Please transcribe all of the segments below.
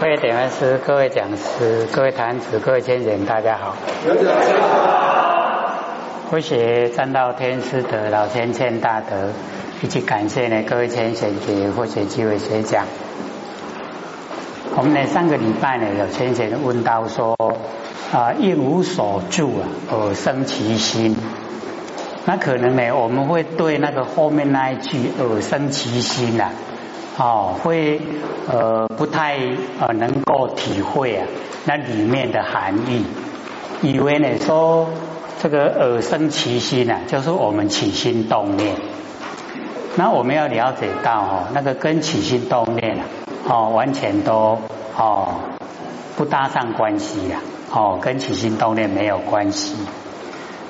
各位点文师、各位讲师、各位坛子、各位先人，大家好。我学占道天师的老天谦大德，以及感谢呢各位先贤给或学机会学讲。我们呢上个礼拜呢有先贤问到说啊应无所住啊而生其心，那可能呢我们会对那个后面那一句而生其心啊。哦，会呃不太呃能够体会啊那里面的含义，以为呢说这个耳生其心啊，就是我们起心动念。那我们要了解到哦，那个跟起心动念啊，哦完全都哦不搭上关系呀，哦跟起心动念没有关系。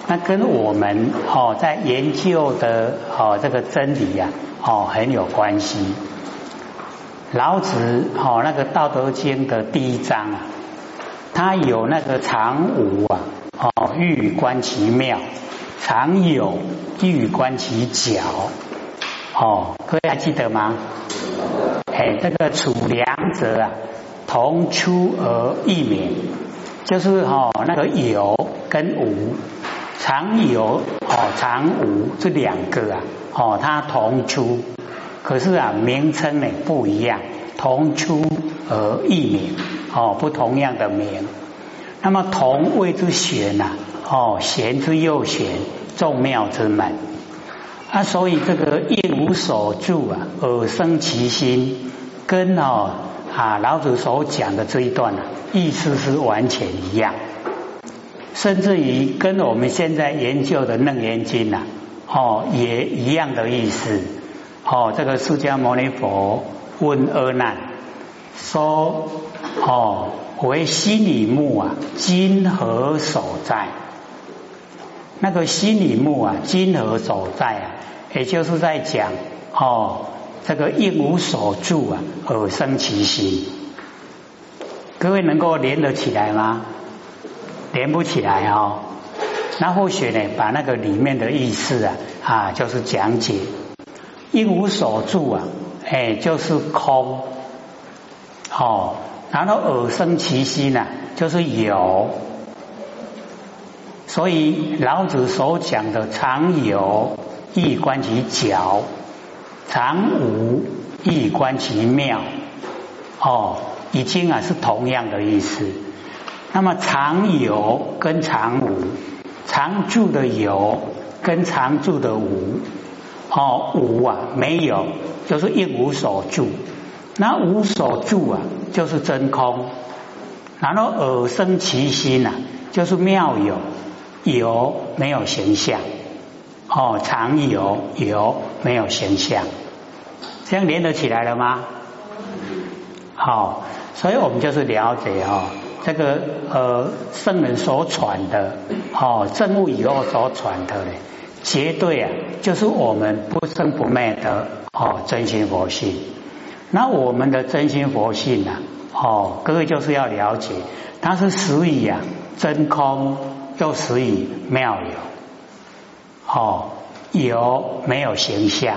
那跟我们哦在研究的哦这个真理呀，哦很有关系。老子哦，那个《道德经》的第一章啊，他有那个常无啊，哦，欲观其妙；常有，欲观其矫。哦，各位还记得吗？哎，这个处良者啊，同出而异名，就是哦，那个有跟无，常有哦，常无这两个啊，哦，它同出。可是啊，名称呢不一样，同出而异名哦，不同样的名。那么同谓之玄呐，哦，玄之又玄，众妙之门。啊，所以这个应无所住啊，而生其心，跟哦啊老子所讲的这一段啊，意思是完全一样，甚至于跟我们现在研究的楞严经呐，哦也一样的意思。哦，这个释迦牟尼佛问阿难说：“哦，为心里木啊，今何所在？那个心里木啊，今何所在啊？也就是在讲哦，这个应无所住啊，而生其心。各位能够连得起来吗？连不起来哦。那或许呢，把那个里面的意思啊啊，就是讲解。”一无所住啊，哎，就是空，好，然后耳生其心呐，就是有，所以老子所讲的常有亦观其矫，常无亦观其妙，哦，已经啊是同样的意思。那么常有跟常无，常住的有跟常住的无。哦，无啊，没有，就是一无所住。那无所住啊，就是真空。然后耳生其心呐，就是妙有，有没有形象？哦，常有，有没有形象？这样连得起来了吗？好，所以我们就是了解哦，这个呃圣人所传的，哦正悟以后所传的嘞。绝对啊，就是我们不生不灭的哦真心佛性。那我们的真心佛性呢？哦，各位就是要了解，它是实以啊真空，又实以妙有。哦，有没有形象？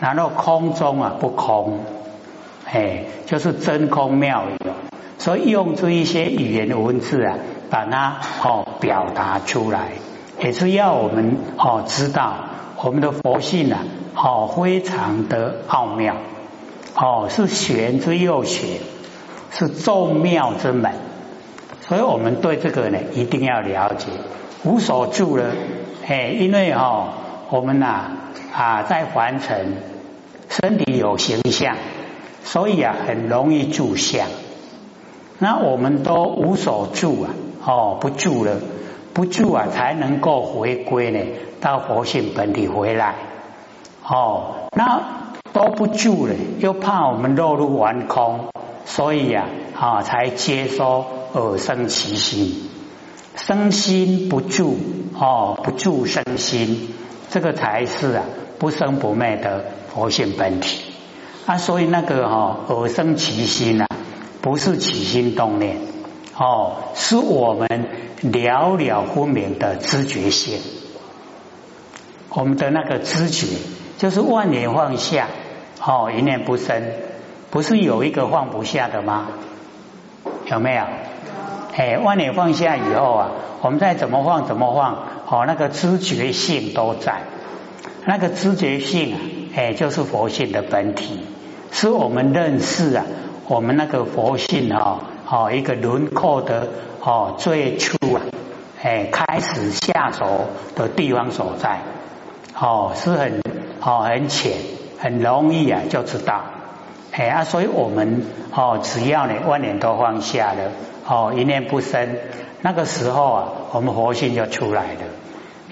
然后空中啊不空，哎，就是真空妙有。所以用这一些语言的文字啊，把它哦表达出来。也是要我们哦知道我们的佛性啊，哦非常的奥妙，哦是玄之又玄，是众妙之门，所以我们对这个呢一定要了解。无所住了，哎，因为哈我们呐啊在凡尘，身体有形象，所以啊很容易住相。那我们都无所住啊，哦不住了。不住啊，才能够回归呢，到佛性本体回来。哦，那都不住了，又怕我们落入完空，所以呀，啊，才接收而生其心，生心不住，哦，不住生心，这个才是啊，不生不灭的佛性本体。啊，所以那个哈，而生其心啊，不是起心动念，哦，是我们。了了分明的知觉性，我们的那个知觉就是万年放下，哦，一念不生，不是有一个放不下的吗？有没有？哎，万年放下以后啊，我们再怎么放怎么放，哦，那个知觉性都在，那个知觉性啊，哎，就是佛性的本体，是我们认识啊，我们那个佛性啊，哦，一个轮廓的哦，最初啊，哎，开始下手的地方所在，哦，是很哦很浅，很容易啊就知道，哎啊，所以我们哦，只要呢万年都放下了。哦，一念不生，那个时候啊，我们佛性就出来了。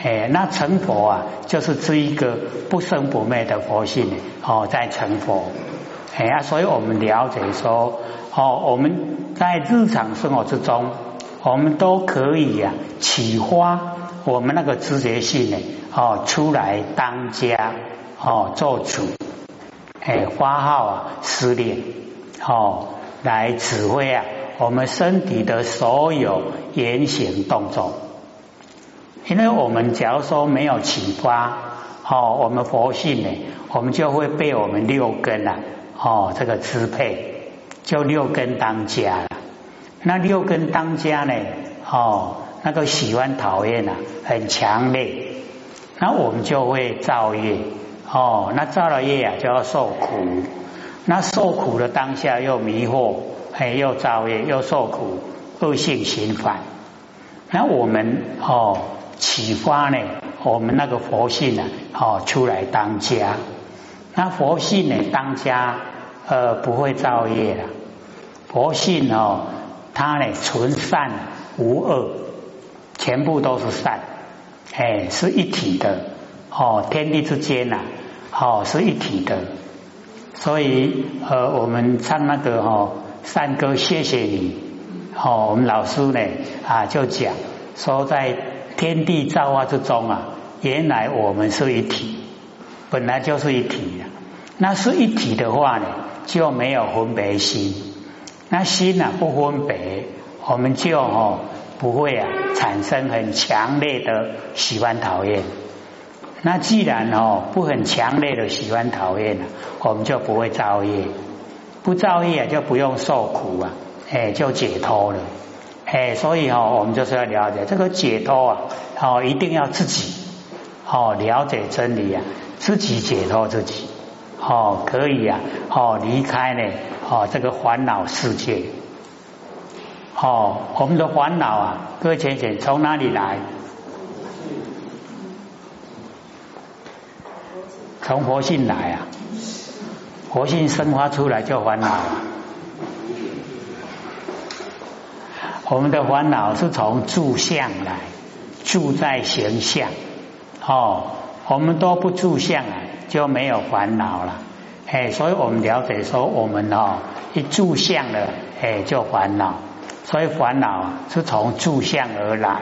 哎，那成佛啊，就是这一个不生不灭的佛性哦，在成佛。哎呀，所以我们了解说，哦，我们在日常生活之中，我们都可以呀启发我们那个知觉性呢，哦，出来当家，哦，做主，哎，发号啊，施令，哦，来指挥啊。我们身体的所有言行动作，因为我们假如说没有启发，哦，我们佛性呢，我们就会被我们六根啊，哦，这个支配，就六根当家了。那六根当家呢，哦，那个喜欢讨厌啊，很强烈，那我们就会造业，哦，那造了业啊，就要受苦，那受苦的当下又迷惑。哎，又造业，又受苦，恶性循环。那我们哦，启发呢，我们那个佛性呢，哦，出来当家。那佛性呢，当家，呃，不会造业了。佛性哦，它呢，纯善无恶，全部都是善，哎，是一体的。哦，天地之间呐，哦，是一体的。所以，呃，我们唱那个哦。善哥，谢谢你。哦，我们老师呢啊，就讲说，在天地造化之中啊，原来我们是一体，本来就是一体的。那是一体的话呢，就没有分别心。那心呢不分别，我们就哦不会啊产生很强烈的喜欢讨厌。那既然哦不很强烈的喜欢讨厌了，我们就不会造业。不造业就不用受苦啊，哎，就解脱了，哎，所以哦，我们就是要了解这个解脱啊，哦，一定要自己哦了解真理啊，自己解脱自己，哦，可以啊，哦，离开呢，哦，这个烦恼世界，哦，我们的烦恼啊，各位浅浅从哪里来？从佛性来啊。活性生发出来就烦恼，我们的烦恼是从住相来，住在形象，哦，我们都不住相啊，就没有烦恼了，哎，所以我们了解说，我们哦一住相了，哎就烦恼，所以烦恼是从住相而来，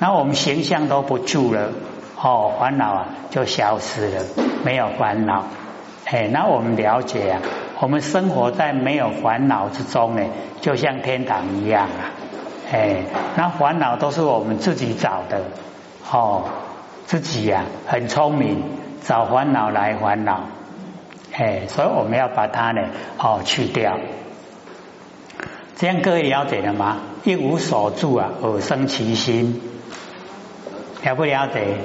那我们形象都不住了，哦，烦恼啊就消失了，没有烦恼。哎，那我们了解啊，我们生活在没有烦恼之中呢，就像天堂一样啊。哎，那烦恼都是我们自己找的，哦，自己呀很聪明，找烦恼来烦恼。哎，所以我们要把它呢，哦去掉。这样各位了解了吗？一无所住啊，而生其心，了不了解？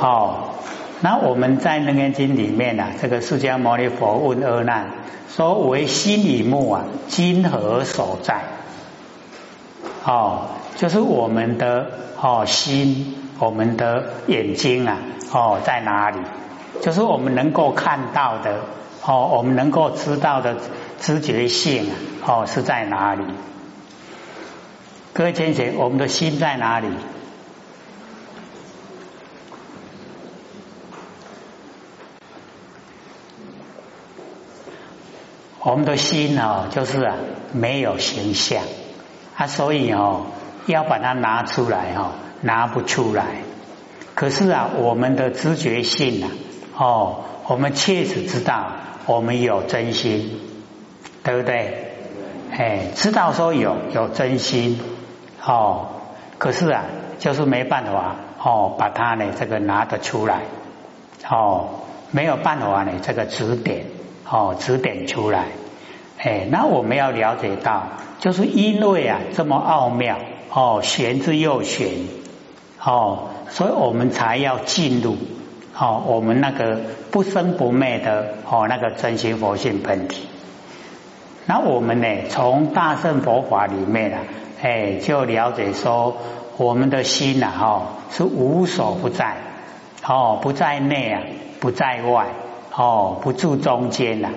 好。那我们在《楞严经》里面啊，这个释迦牟尼佛问阿难说：“为心以目啊，今何所在？”哦，就是我们的哦心，我们的眼睛啊，哦在哪里？就是我们能够看到的哦，我们能够知道的知觉性啊，哦是在哪里？各位先生，我们的心在哪里？我们的心哦，就是啊没有形象啊，所以哦要把它拿出来哦，拿不出来。可是啊，我们的知觉性啊，哦，我们确实知道我们有真心，对不对？哎，知道说有有真心哦，可是啊，就是没办法哦，把它呢这个拿得出来哦，没有办法呢这个指点。哦，指点出来，哎，那我们要了解到，就是因为啊这么奥妙哦，玄之又玄哦，所以我们才要进入哦，我们那个不生不灭的哦那个真心佛性本体。那我们呢，从大圣佛法里面啊，哎，就了解说，我们的心呐，哈，是无所不在，哦，不在内啊，不在外，哦，不住中间呐。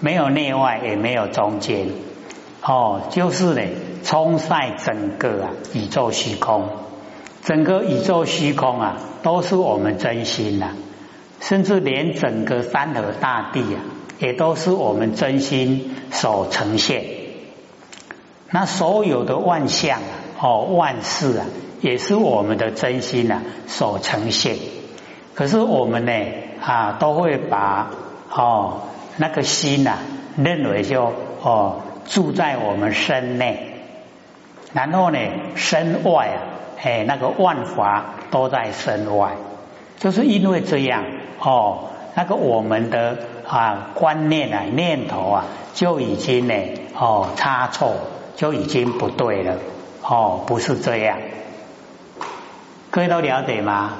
没有内外，也没有中间，哦，就是呢，充塞整个啊宇宙虚空，整个宇宙虚空啊，都是我们真心呐，甚至连整个山河大地啊，也都是我们真心所呈现。那所有的万象哦，万事啊，也是我们的真心呐所呈现。可是我们呢啊，都会把哦。那个心呐，认为就哦住在我们身内，然后呢身外啊，哎那个万法都在身外，就是因为这样哦，那个我们的啊观念啊念头啊就已经呢哦差错，就已经不对了哦，不是这样，各位都了解吗？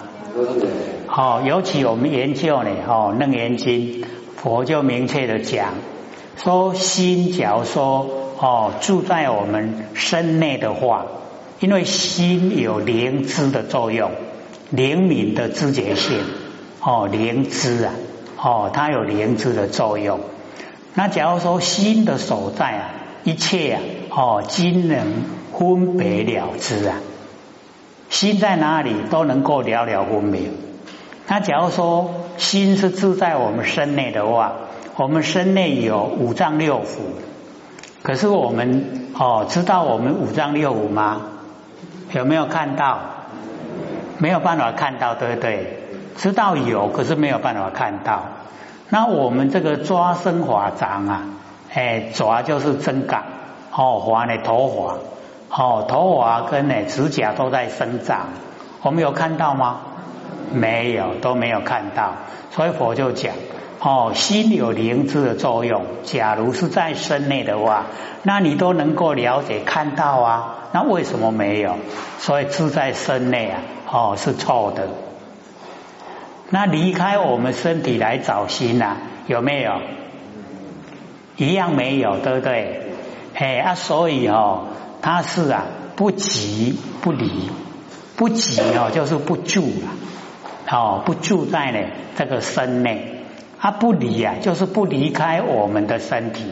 哦，尤其我们研究呢哦楞严经。佛就明确的讲说，心假如说哦住在我们身内的话，因为心有灵知的作用，灵敏的知觉性哦灵知啊哦它有灵知的作用。那假如说心的所在啊，一切啊哦均能分别了之啊，心在哪里都能够了了分明。那假如说心是住在我们身内的话，我们身内有五脏六腑，可是我们哦知道我们五脏六腑吗？有没有看到？没有办法看到，对不对？知道有，可是没有办法看到。那我们这个抓生法掌啊，哎，抓就是针感，哦，滑呢头滑，哦，头发跟呢指甲都在生长，我们有看到吗？没有，都没有看到，所以佛就讲哦，心有灵智的作用。假如是在身内的话，那你都能够了解看到啊，那为什么没有？所以住在身内啊，哦是错的。那离开我们身体来找心呐，有没有？一样没有，对不对？哎啊，所以哦，它是啊不急不离，不急哦就是不住了。哦，不住在呢这个身内，它不离啊，就是不离开我们的身体，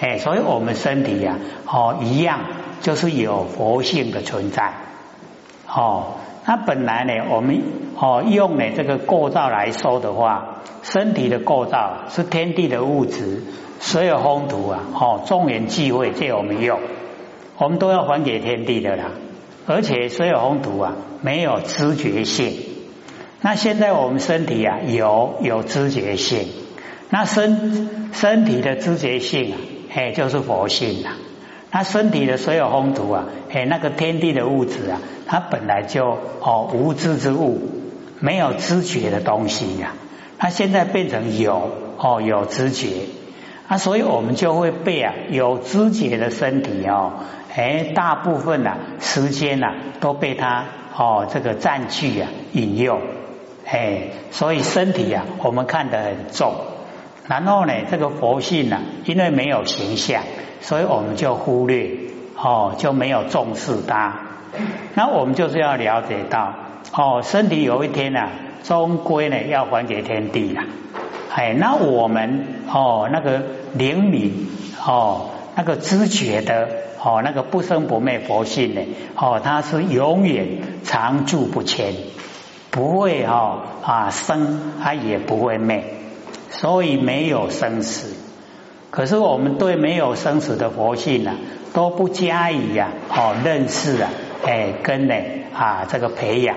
哎，所以我们身体呀，哦，一样就是有佛性的存在，哦，那本来呢，我们哦用呢这个构造来说的话，身体的构造是天地的物质，所有风土啊，哦，众缘聚会借我们用，我们都要还给天地的啦，而且所有风土啊，没有知觉性。那现在我们身体啊有有知觉性，那身身体的知觉性啊，哎就是佛性啊。他身体的所有风土啊，哎那个天地的物质啊，它本来就哦无知之物，没有知觉的东西呀。它现在变成有哦有知觉，啊所以我们就会被啊有知觉的身体哦，哎大部分呐时间呐都被它哦这个占据啊引诱。哎，所以身体啊，我们看得很重。然后呢，这个佛性呢，因为没有形象，所以我们就忽略哦，就没有重视它。那我们就是要了解到哦，身体有一天呢，终归呢要还给天地了。哎，那我们哦，那个灵敏哦，那个知觉的哦，那个不生不灭佛性呢，哦，它是永远常住不迁。不会哦啊生，它也不会灭，所以没有生死。可是我们对没有生死的佛性呢，都不加以呀哦认识啊，哎跟呢啊这个培养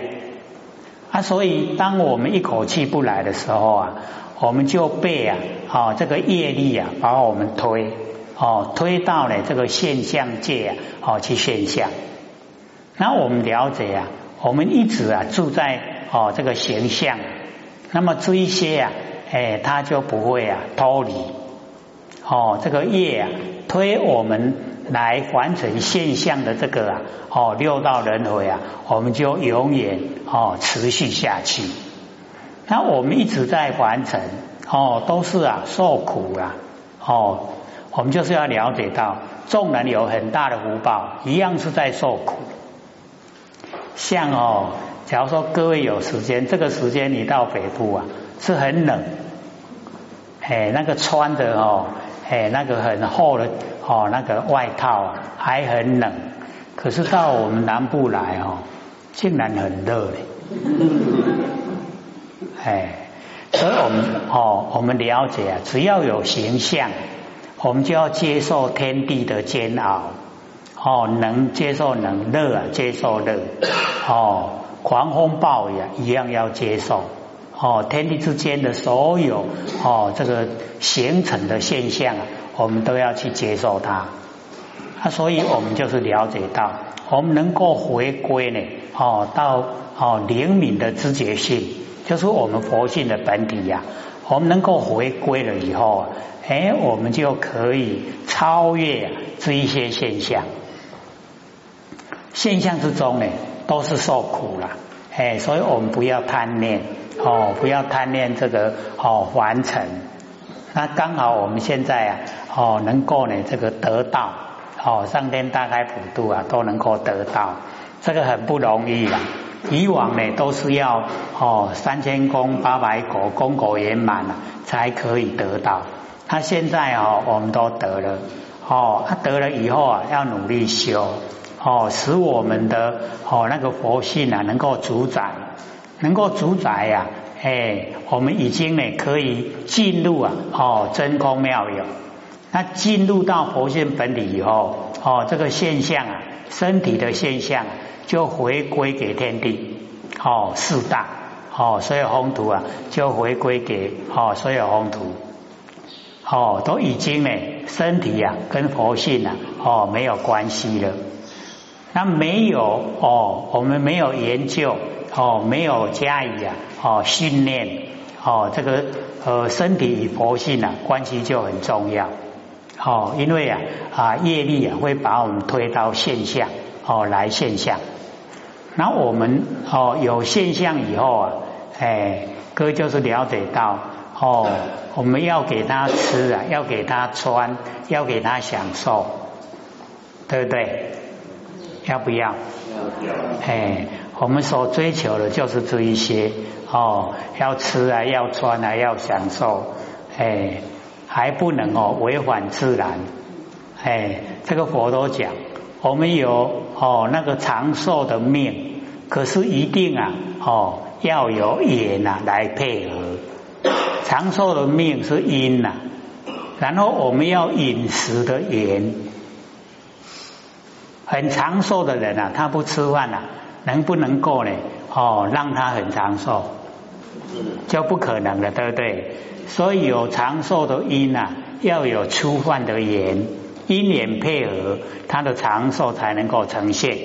啊，所以当我们一口气不来的时候啊，我们就被啊哦这个业力啊把我们推哦推到了这个现象界啊哦去现象。那我们了解啊，我们一直啊住在。哦，这个形象，那么这一些啊，哎，他就不会啊脱离。哦，这个业啊，推我们来完成现象的这个啊，哦，六道轮回啊，我们就永远哦持续下去。那我们一直在完成，哦，都是啊受苦啊，哦，我们就是要了解到，众人有很大的福报，一样是在受苦。像哦，假如说各位有时间，这个时间你到北部啊，是很冷，哎，那个穿的哦。哎，那个很厚的哦，那个外套还很冷，可是到我们南部来哦，竟然很热嘞。哎，所以我们哦，我们了解啊，只要有形象，我们就要接受天地的煎熬。哦，能接受能热啊，接受热。哦，狂风暴雨一样要接受。哦，天地之间的所有哦，这个形成的现象啊，我们都要去接受它。啊，所以我们就是了解到，我们能够回归呢，哦，到哦灵敏的知觉性，就是我们佛性的本体呀。我们能够回归了以后，哎，我们就可以超越这一些现象。现象之中呢，都是受苦了，哎，所以我们不要贪念。哦，不要贪恋这个哦，完成。那刚好我们现在啊，哦，能够呢这个得到哦，上天大开普度啊，都能够得到，这个很不容易了。以往呢都是要哦三千功八百果，功果圆满了才可以得到。他现在哦，我们都得了哦，他得了以后啊，要努力修哦，使我们的哦那个佛性啊能够主宰。能够主宰呀，哎，我们已经呢可以进入啊，哦，真空妙有。那进入到佛性本体以后，哦，这个现象啊，身体的现象就回归给天地，哦，四大，哦，所有宏图啊，就回归给哦，所有宏图，哦，都已经呢，身体啊跟佛性啊，哦，没有关系了。那没有哦，我们没有研究。哦，没有加以啊，哦训练，哦这个呃身体与佛性啊关系就很重要，哦因为啊啊业力啊会把我们推到现象，哦来现象，那我们哦有现象以后啊，哎哥就是了解到哦我们要给他吃啊，要给他穿，要给他享受，对不对？要不要？要。哎。我们所追求的就是这一些哦，要吃啊，要穿啊，要享受，哎，还不能哦违反自然，哎，这个佛都讲，我们有哦那个长寿的命，可是一定啊哦要有缘呐来配合，长寿的命是因呐，然后我们要饮食的缘，很长寿的人啊，他不吃饭啊。能不能够呢？哦，让他很长寿，就不可能了，对不对？所以有长寿的因啊，要有粗饭的缘，因缘配合，他的长寿才能够呈现。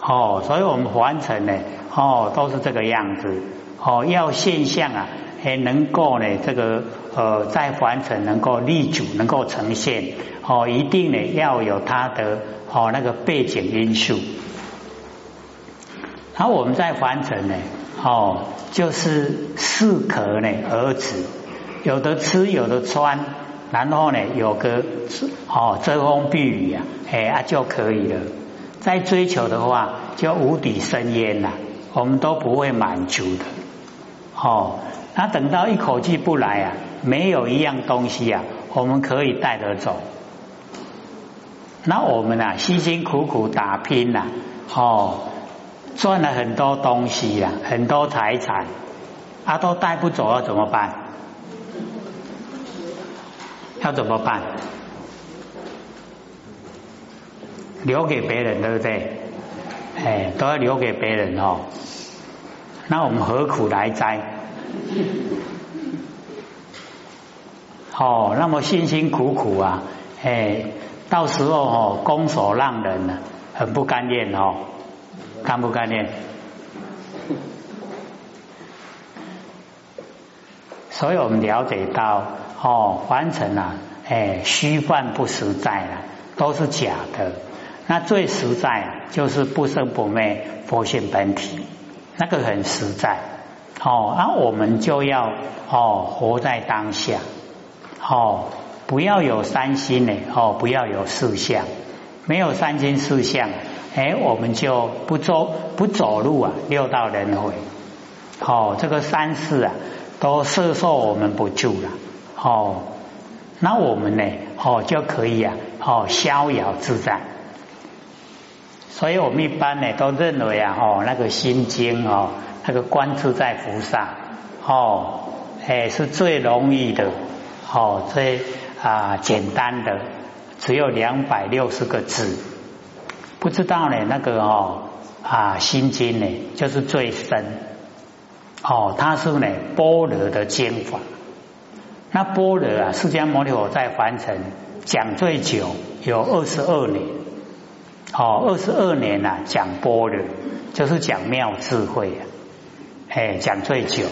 哦，所以我们凡尘呢，哦，都是这个样子。哦，要现象啊，还能够呢，这个呃，在凡尘能够立足，能够呈现。哦，一定呢要有它的哦那个背景因素。然后我们在凡尘呢，哦，就是适可呢而止，有的吃，有的穿，然后呢有个哦遮风避雨呀，哎啊就可以了。再追求的话，就无底深渊呐，我们都不会满足的。哦，那等到一口气不来啊，没有一样东西啊，我们可以带得走。那我们啊，辛辛苦苦打拼呐，哦。赚了很多东西呀，很多财产，啊，都带不走，了怎么办？要怎么办？留给别人，对不对？哎，都要留给别人哦。那我们何苦来哉？哦，那么辛辛苦苦啊，哎，到时候哦，拱手让人呢，很不甘愿哦。干不干练？所以我们了解到哦，凡尘啊，哎，虚幻不实在了，都是假的。那最实在啊就是不生不灭佛性本体，那个很实在。哦，那我们就要哦活在当下，哦不要有三心呢，哦不要有四相，没有三心四相，哎我们就不走不走路啊，六道轮回，哦这个三世啊都摄受我们不住了，哦那我们呢，哦就可以啊，哦逍遥自在。所以我们一般呢都认为啊，哦那个心经哦。那个观自在菩萨，哦，哎，是最容易的，哦，最啊简单的，只有两百六十个字。不知道呢，那个哦啊心经呢，就是最深，哦，它是呢般若的经法。那般若啊，释迦牟尼佛在凡尘讲最久，有二十二年，哦，二十二年呐讲般若，就是讲妙智慧啊。哎，讲最久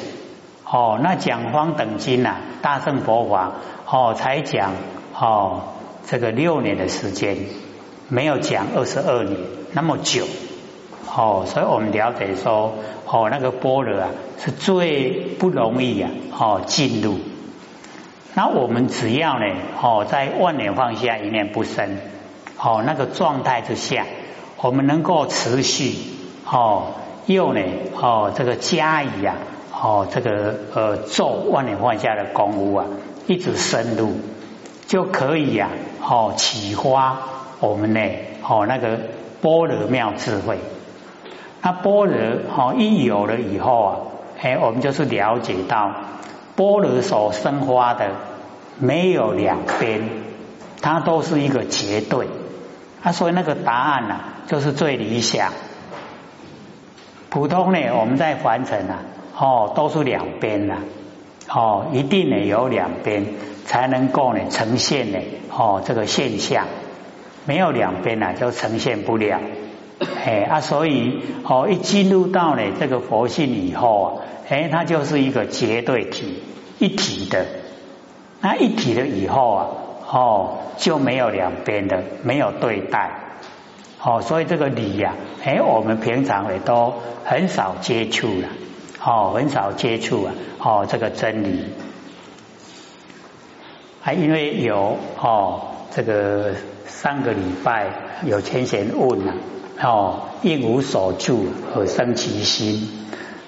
哦，那讲方等经呐，大圣佛法哦，才讲哦这个六年的时间，没有讲二十二年那么久哦，所以我们了解说哦，那个波罗啊是最不容易啊哦进入。那我们只要呢哦，在万年放下一念不生哦那个状态之下，我们能够持续哦。又呢，哦，这个加以啊，哦，这个呃，做万年放下的功夫啊，一直深入，就可以呀，哦，启发我们呢，哦，那个般若妙智慧。那般若哦，一有了以后啊，哎，我们就是了解到般若所生发的没有两边，它都是一个绝对。啊，所以那个答案呢，就是最理想。普通呢，我们在凡尘啊，哦，都是两边的，哦，一定呢有两边才能够呢呈现呢，哦，这个现象没有两边呢就呈现不了，哎啊，所以哦一进入到呢这个佛性以后啊，哎，它就是一个绝对体一体的，那一体了以后啊，哦就没有两边的，没有对待。哦，所以这个理呀，哎，我们平常也都很少接触了，哦，很少接触啊，哦，这个真理，还因为有哦，这个上个礼拜有前贤问了，哦，应无所住而生其心，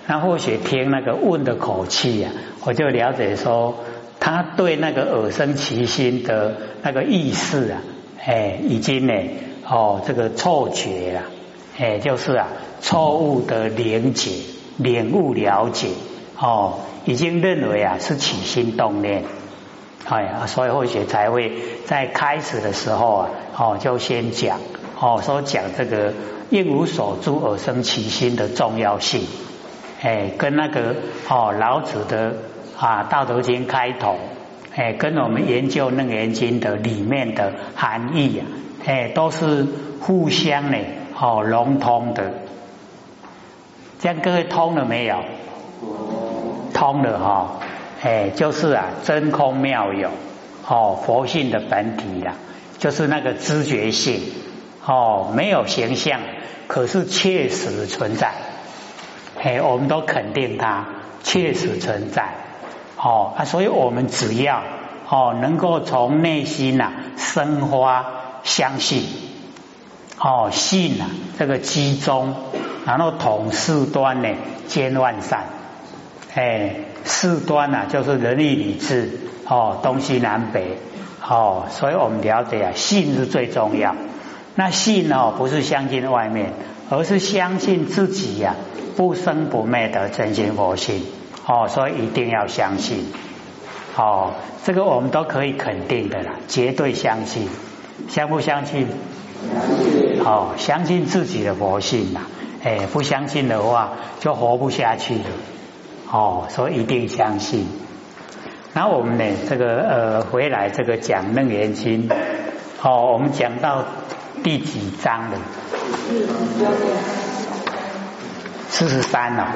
那或许听那个问的口气呀，我就了解说，他对那个耳生其心的那个意思啊，哎，已经呢。哦，这个错觉啊，哎，就是啊，错误的连解、领悟、了解，哦，已经认为啊是起心动念，哎，所以后学才会在开始的时候啊，哦，就先讲，哦，说讲这个应无所住而生其心的重要性，哎，跟那个哦老子的啊《道德经》开头，哎，跟我们研究《楞严经》的里面的含义啊。哎，都是互相呢，哦，融通的。这样各位通了没有？通了哈，哎，就是啊，真空妙有，哦，佛性的本体啦，就是那个知觉性，哦，没有形象，可是确实存在。嘿，我们都肯定它确实存在，哦啊，所以我们只要哦，能够从内心呐生花。相信哦，信啊，这个集中，然后统事端呢，兼万善，哎，事端呢就是仁义礼智哦，东西南北哦，所以我们了解啊，信是最重要。那信哦，不是相信外面，而是相信自己呀，不生不灭的真心佛性哦，所以一定要相信哦，这个我们都可以肯定的啦，绝对相信。相不相信？好，相信自己的佛性呐。哎，不相信的话就活不下去了。哦，所以一定相信。那我们呢，这个呃，回来这个讲楞严经，哦，我们讲到第几章了？四十三了。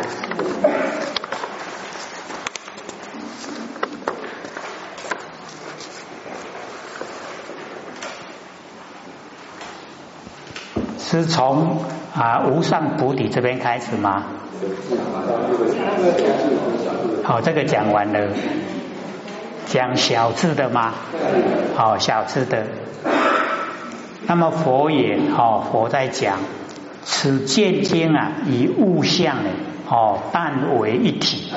是从啊无上菩提这边开始吗？好，这个讲完了，讲小智的吗？好，小智的。那么佛也，哦，佛在讲此见经啊，以物象呢，哦，但为一体，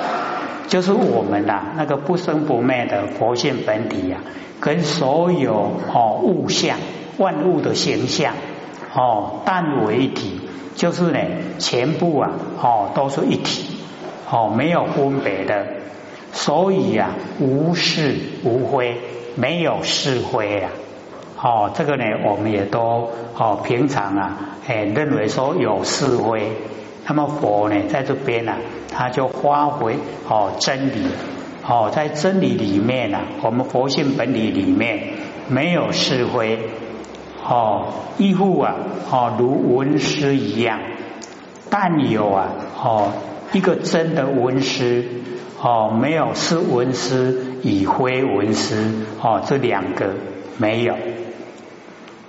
就是我们呐，那个不生不灭的佛性本体呀，跟所有哦物象、万物的形象，哦，但为一体，就是呢，全部啊，哦，都是一体，哦，没有分别的，所以啊，无是无非，没有是非啊。哦，这个呢，我们也都哦，平常啊，哎，认为说有是非，那么佛呢，在这边呢，他就发挥哦真理，哦，在真理里面呢，我们佛性本体里面没有是非，哦，亦复啊，哦，如文师一样，但有啊，哦，一个真的文师，哦，没有是文师与非文师，哦，这两个没有。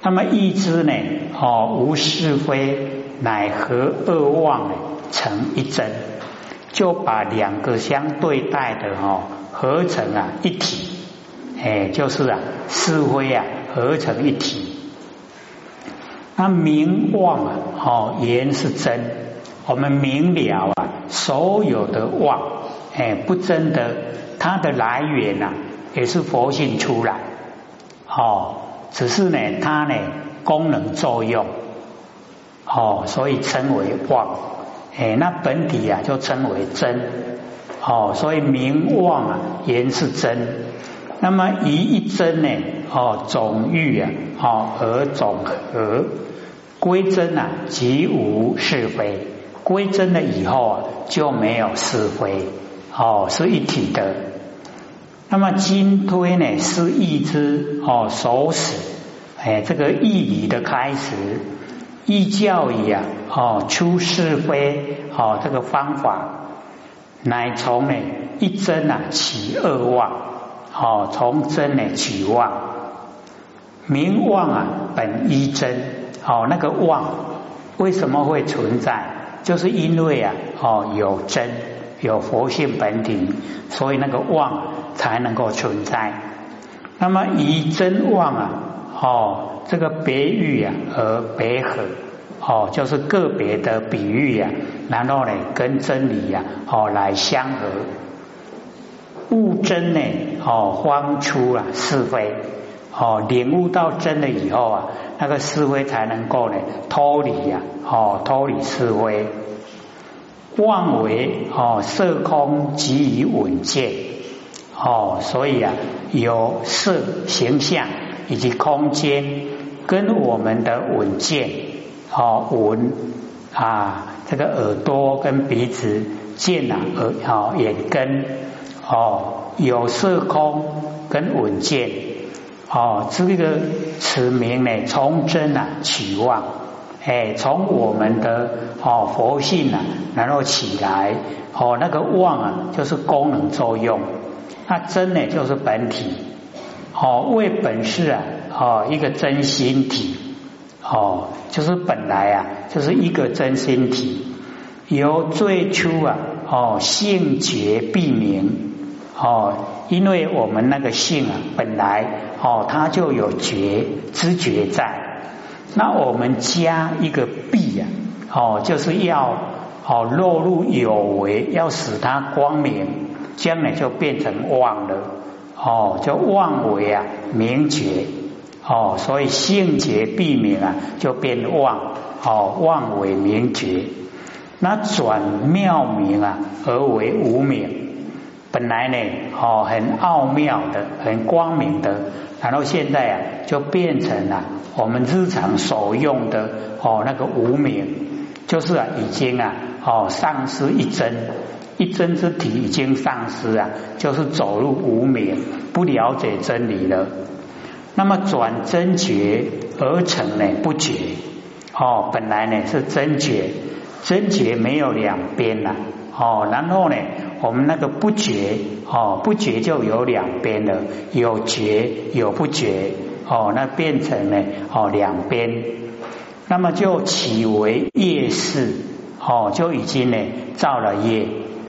那么一之呢？哦，无是非，乃和二妄成一真，就把两个相对待的哦合成啊一体，哎，就是啊是非啊合成一体。那明妄啊，哦言是真，我们明了啊所有的妄，哎不真的，它的来源呐也是佛性出来，哦。只是呢，它呢功能作用，哦，所以称为妄，哎，那本体啊就称为真，哦，所以名妄啊言是真，那么一一真呢，哦总欲啊，哦而总和归真啊，即无是非，归真了以后啊就没有是非，哦是一体的。那么今推呢是义之哦守死，哎，这个义理的开始，义教义啊哦出是非哦这个方法，乃从呢一真啊起二妄。哦从真呢起妄，名妄啊本一真哦那个妄为什么会存在？就是因为啊哦有真有佛性本体，所以那个妄。才能够存在。那么以真妄啊，哦，这个别喻啊和别合，哦，就是个别的比喻啊，然后呢跟真理呀，哦来相合。悟真呢，哦，方出了是非，哦，领悟到真了以后啊，那个是非才能够呢脱离呀，哦，脱离是非。妄为哦色空即以稳健。哦，所以啊，有色形象以及空间，跟我们的稳健，哦闻啊，这个耳朵跟鼻子见啊，耳哦眼根哦有色空跟稳健，哦这个此名呢，从真啊起妄，哎，从我们的哦佛性啊，然后起来，哦那个妄啊，就是功能作用。那真呢，就是本体，哦，为本是啊，哦，一个真心体，哦，就是本来啊，就是一个真心体，由最初啊，哦，性觉必明，哦，因为我们那个性啊，本来哦，它就有觉知觉在，那我们加一个必啊，哦，就是要哦，落入有为，要使它光明。将来就变成妄了，哦，就妄为啊明觉，哦，所以性觉必明啊，就变妄，哦，妄为明觉，那转妙明啊而为无明，本来呢，哦，很奥妙的，很光明的，然后现在啊，就变成了我们日常所用的哦那个无明，就是啊，已经啊，哦，丧失一真。一真之体已经丧失啊，就是走入无明，不了解真理了。那么转真觉而成呢不觉哦，本来呢是真觉，真觉没有两边了哦。然后呢，我们那个不觉哦，不觉就有两边了，有觉有不觉哦，那变成呢哦两边。那么就起为业事哦，就已经呢造了业，